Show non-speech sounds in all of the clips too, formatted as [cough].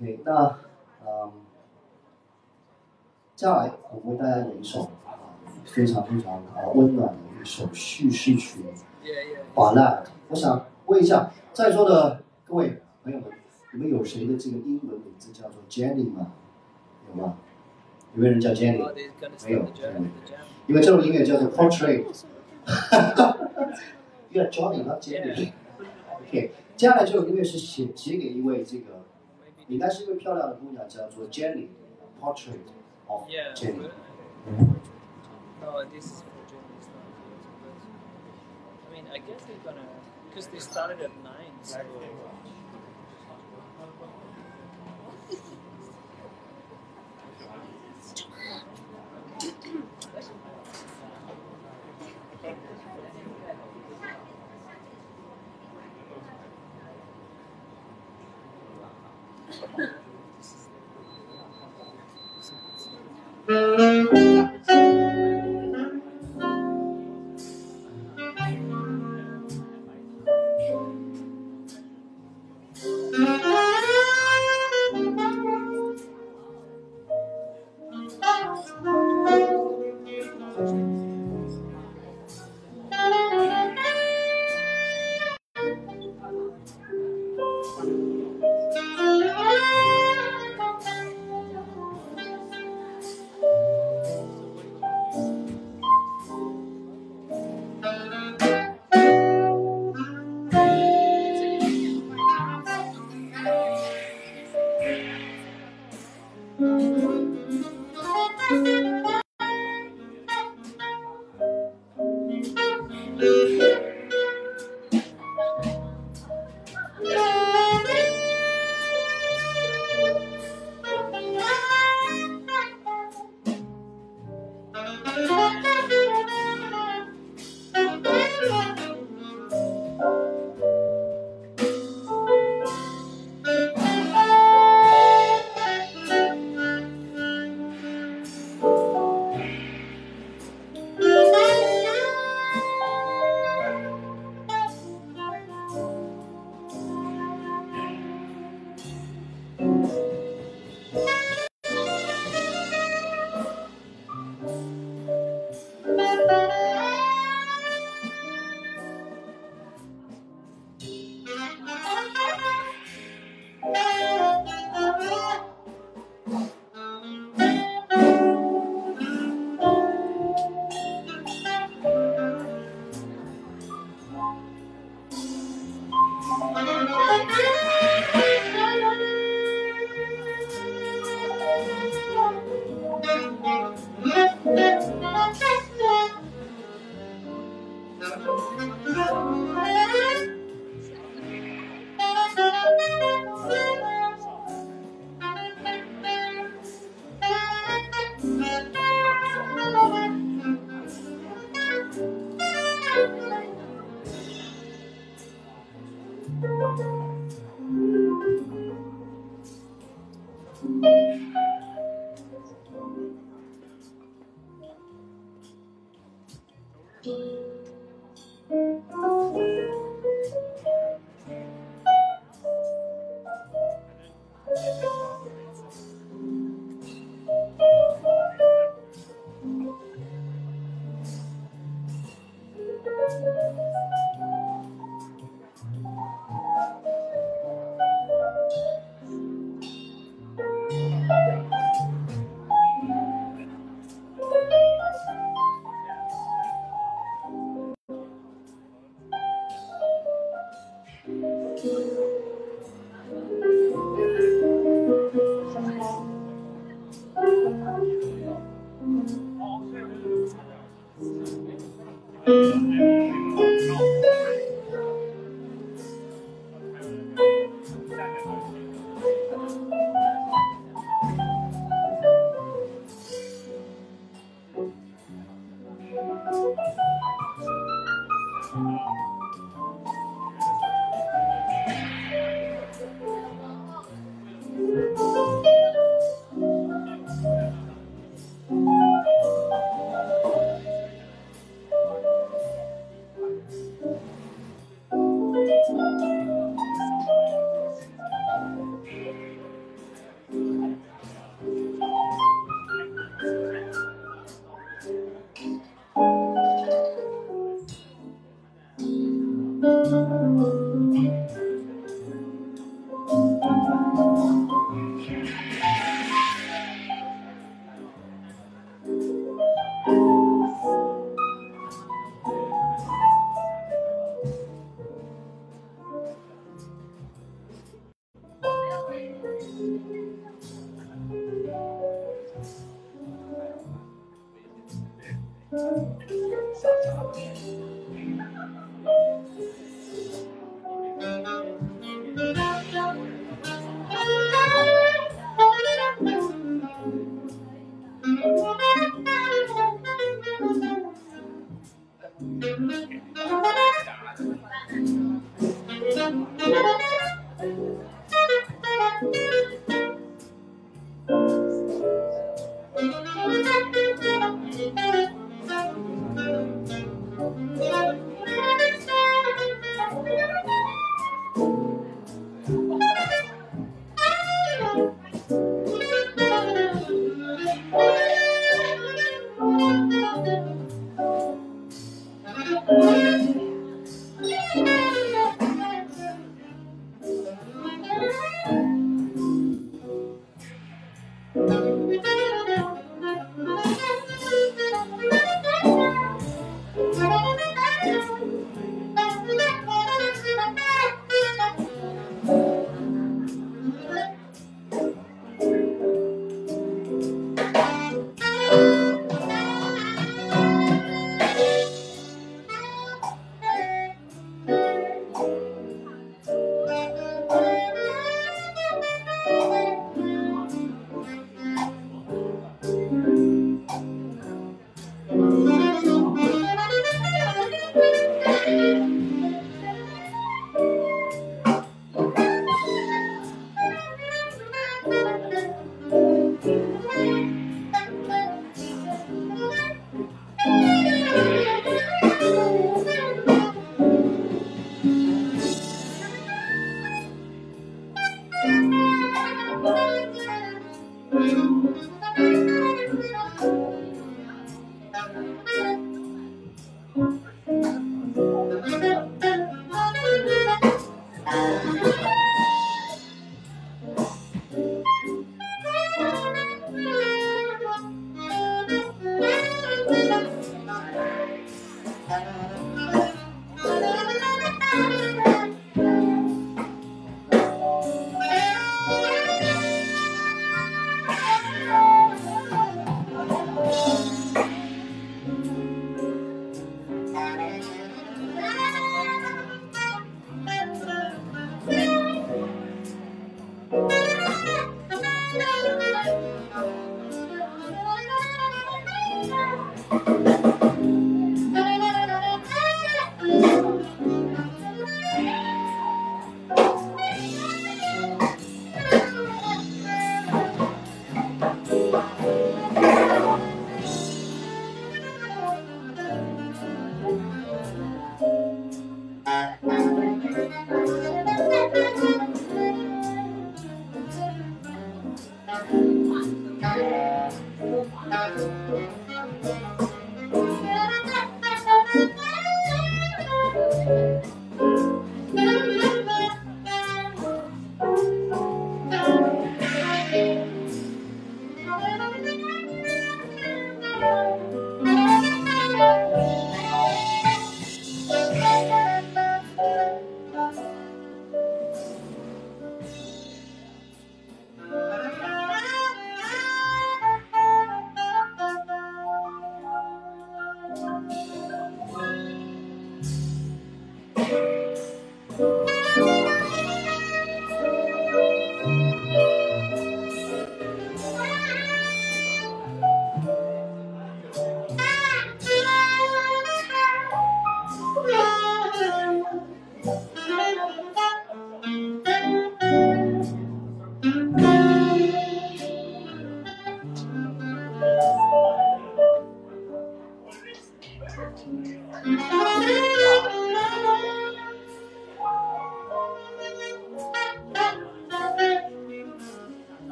OK，那嗯，接下来我为大家演一首啊非常非常啊温暖的一首叙事曲《巴拉》。我想问一下在座的各位朋友们，你们有谁的这个英文名字叫做 Jenny 吗？有吗？有没有人叫 Jenny？没有，因为这首音乐叫做 Portrait。[laughs] 叫 Johnny，not Jenny。OK，接下来这首音乐是写写给一位这个，应该是一位漂亮的姑娘，叫做 Jenny，Portrait of Jenny。 No, this is for Germany stuff. I mean, I guess they're gonna, because they started at nine. So. [laughs] [laughs]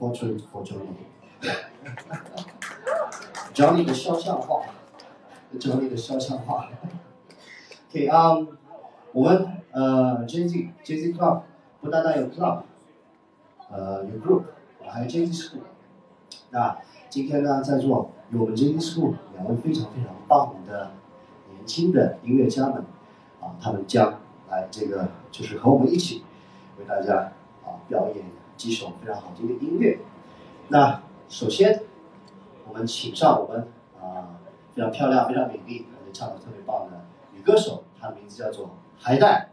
portrait for Johnny。Johnny 的肖像画教你的肖像画。OK，啊，我们呃 JZ JZ Club 不单单有 club，呃有 group，还有 JZ School。那今天呢，在座有我们 JZ School 两位非常非常棒的年轻的音乐家们，啊，他们将来这个就是和我们一起为大家啊表演几首非常好听的音乐。那首先，我们请上我们啊非常漂亮、非常美丽，而且唱的特别棒的女歌手，她的名字叫做海带。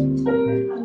Amém.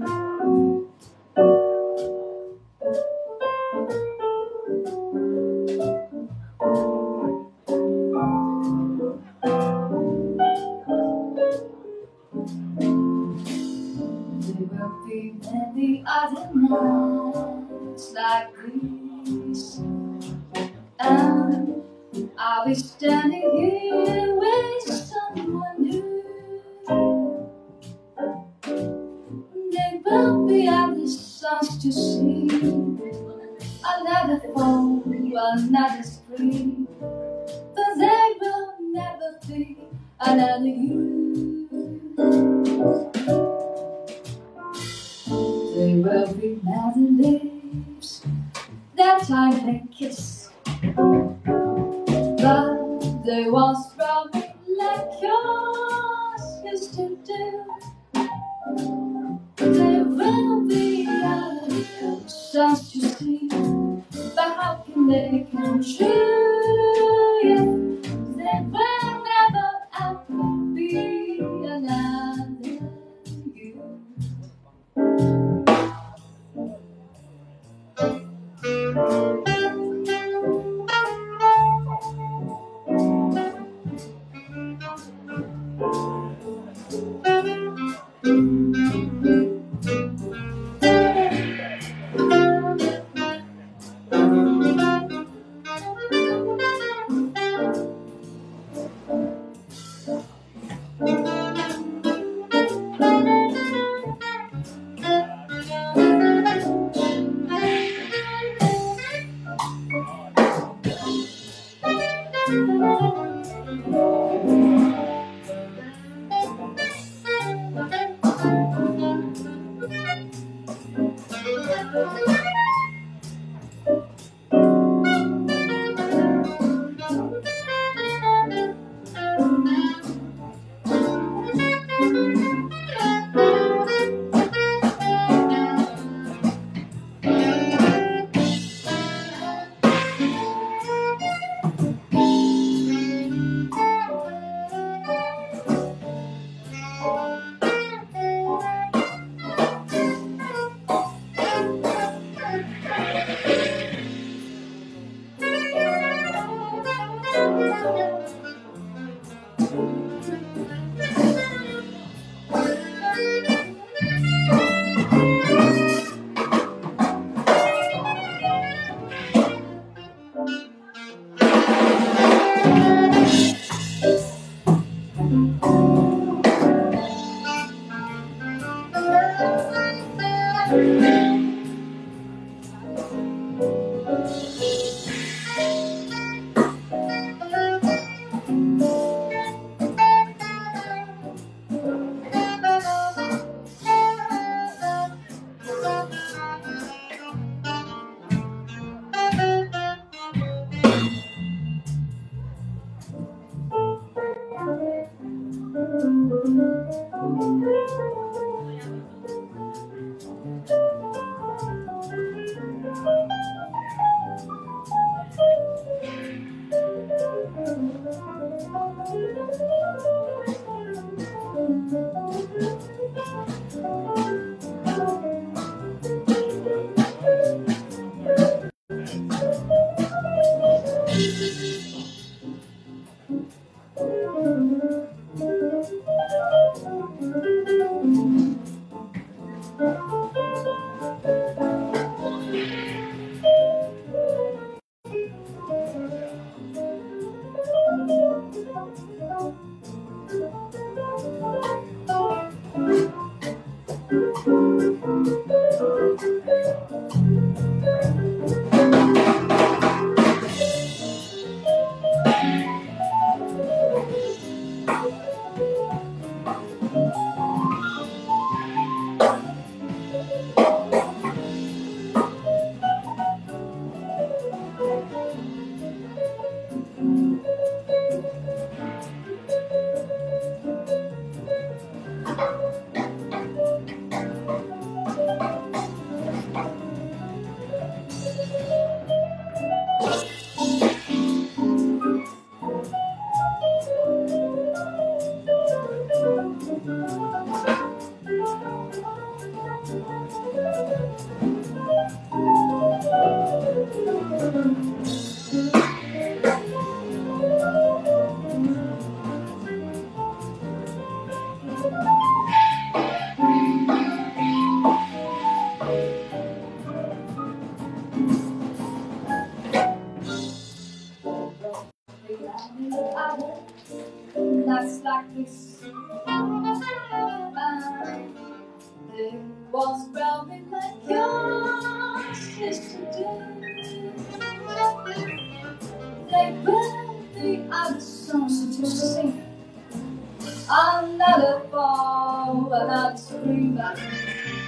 But and scream back.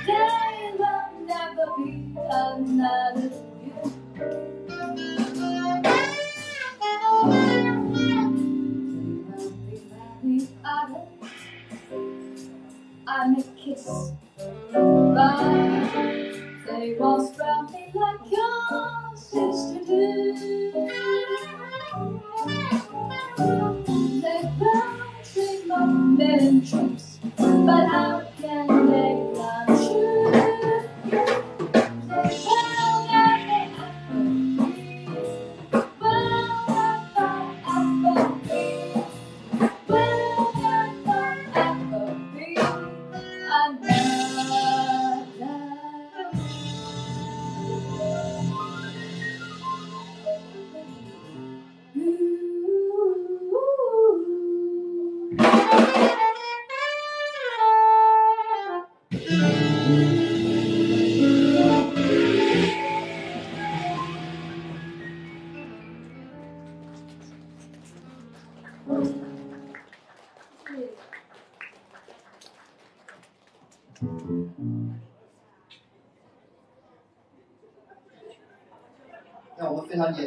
There will never be another you. I'm a kiss. But they won't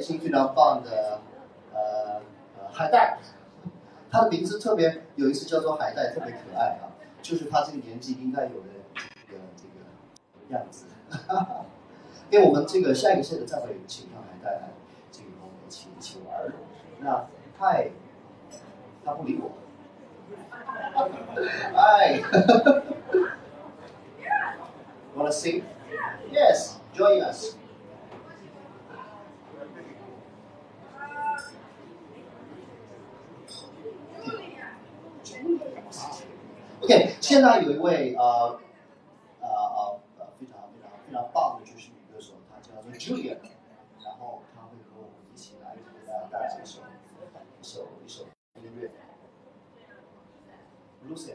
我们非常、棒的呃呃海带，它的名字特别有一次叫做海带，特别可爱啊，就是他这个年纪应该有的这个这个样子。[laughs] 因为我们这个下一个线的再会请上海带来，这个跟我们一起一起玩。那嗨，他不理我。[laughs] 嗨，[laughs] Wanna sing? Yes, join us. OK，现在有一位呃呃呃呃非常非常非常棒的爵士女歌手，她叫做 Julia，然后她会和我们一起来给大家带来一首一首一首音乐，Lucy。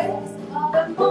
Always, all the more.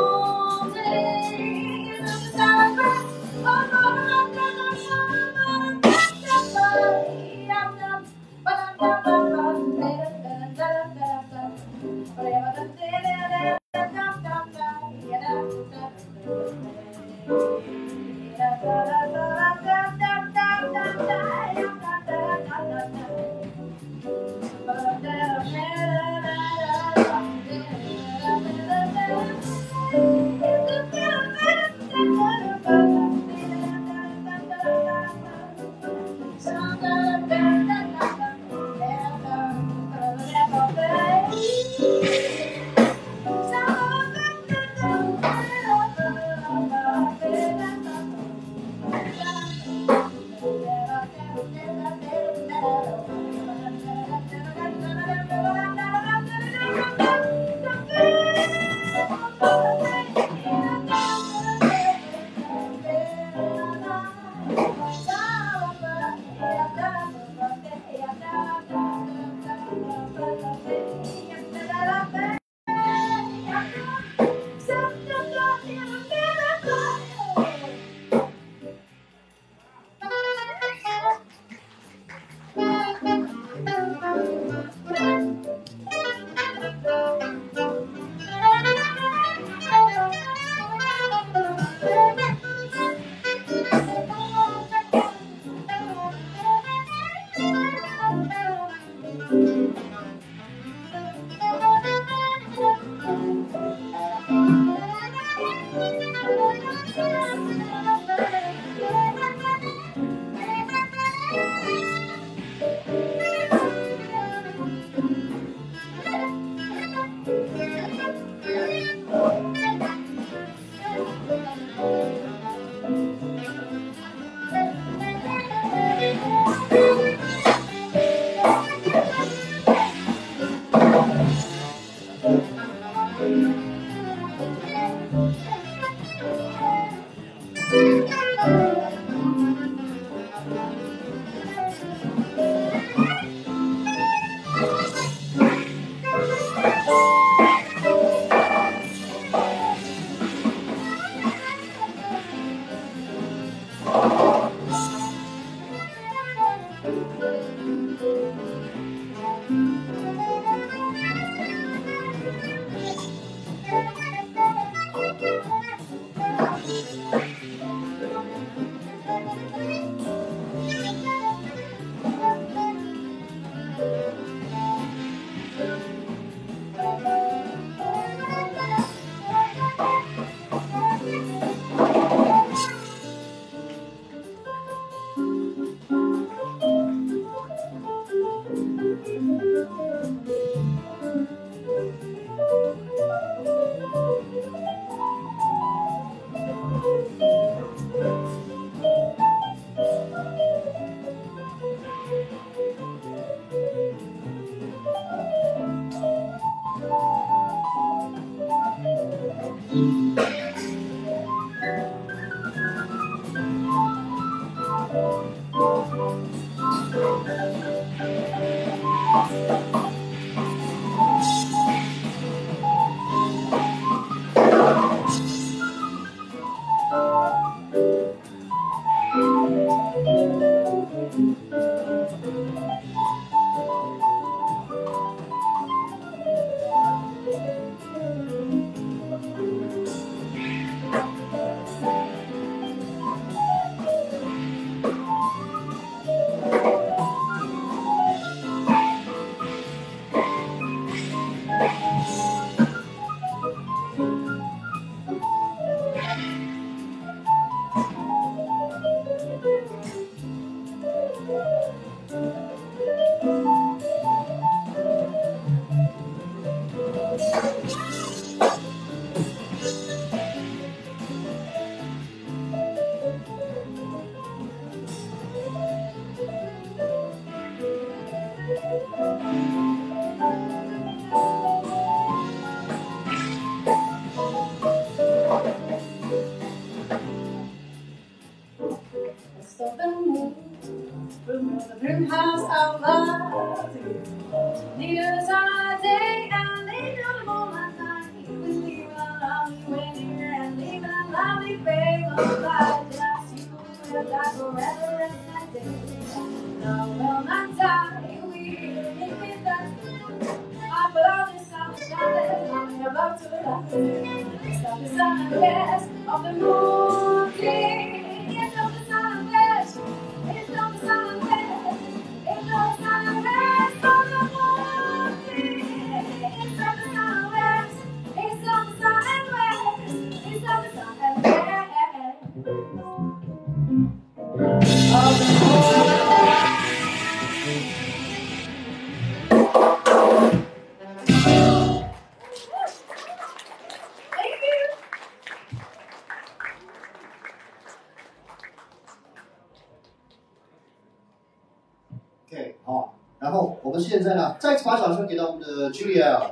OK，好，然后我们现在呢，再次把掌声给到我们的 Julia。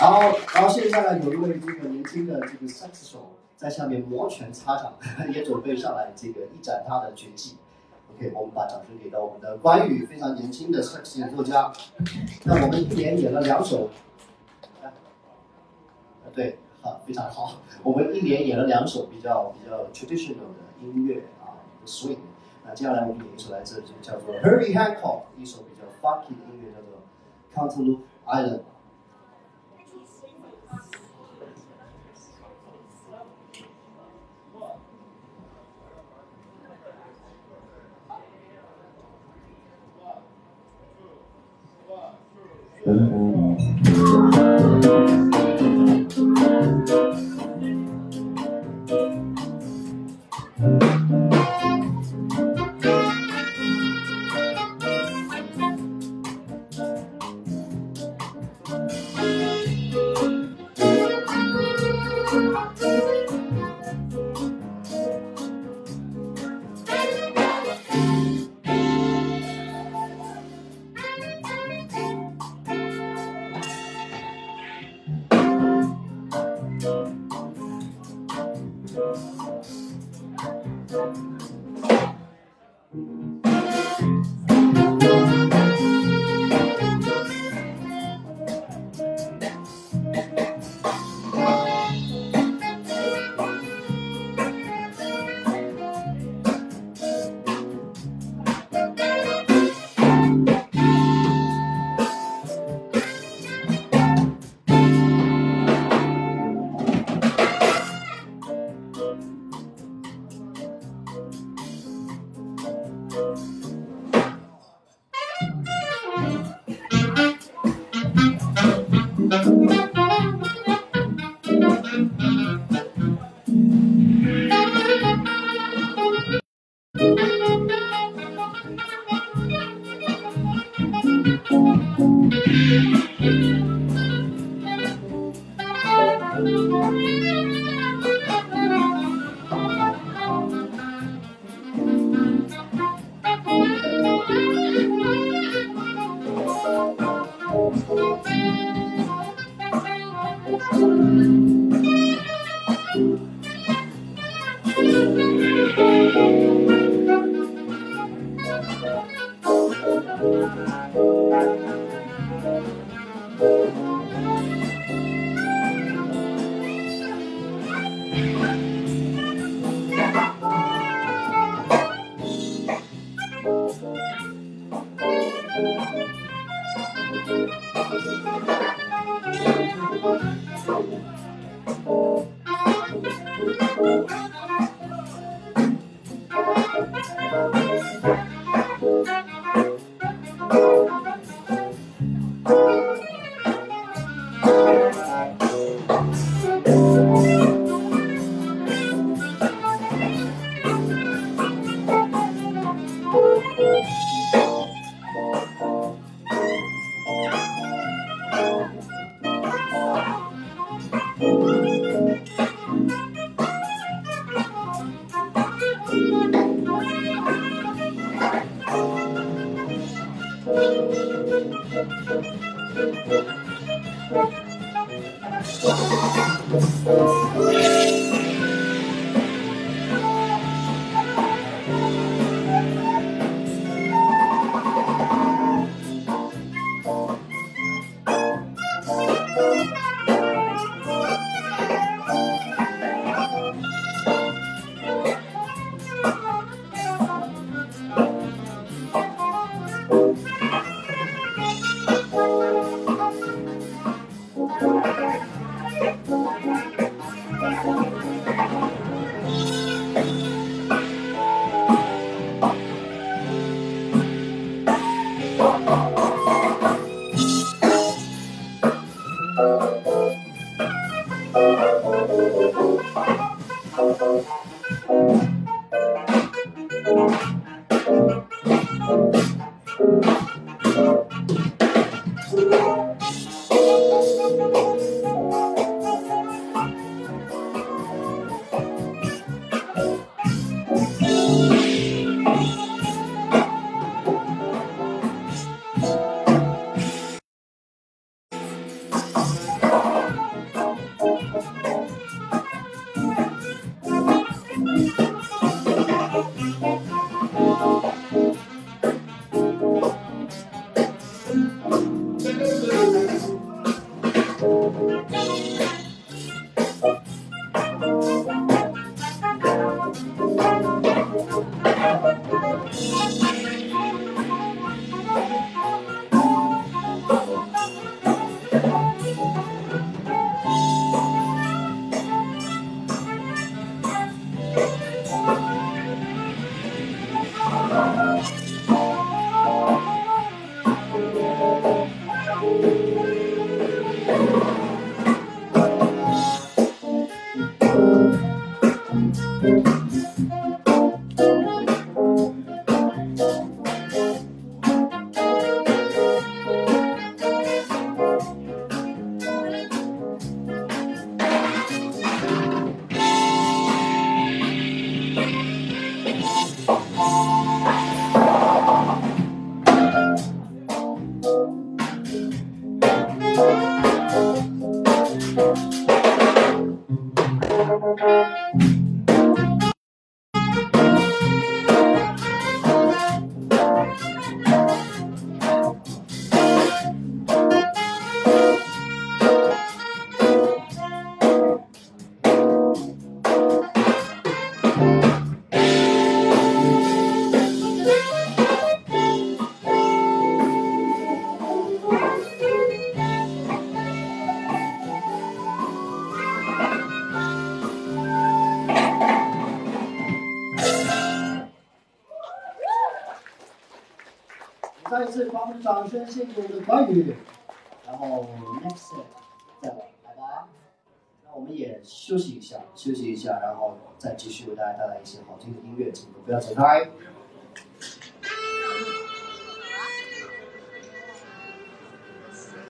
然后，然后现在呢，有一位这个年轻的这个萨克斯手在下面摩拳擦掌，[laughs] 也准备上来这个一展他的绝技。OK，我们把掌声给到我们的关羽，非常年轻的萨克斯演奏家。那我们一连演了两首，啊，对，好，非常好。我们一连演了两首比较比较 traditional 的音乐啊，swing。那接下来我们演一首来自这叫做 Harry Hancock 一首比较 funky 的音乐，叫做 Cantaloupe Island。再关羽，然后 next 再来，好吧。那我们也休息一下，休息一下，然后再继续为大家带来一些好听的音乐，请不要走开。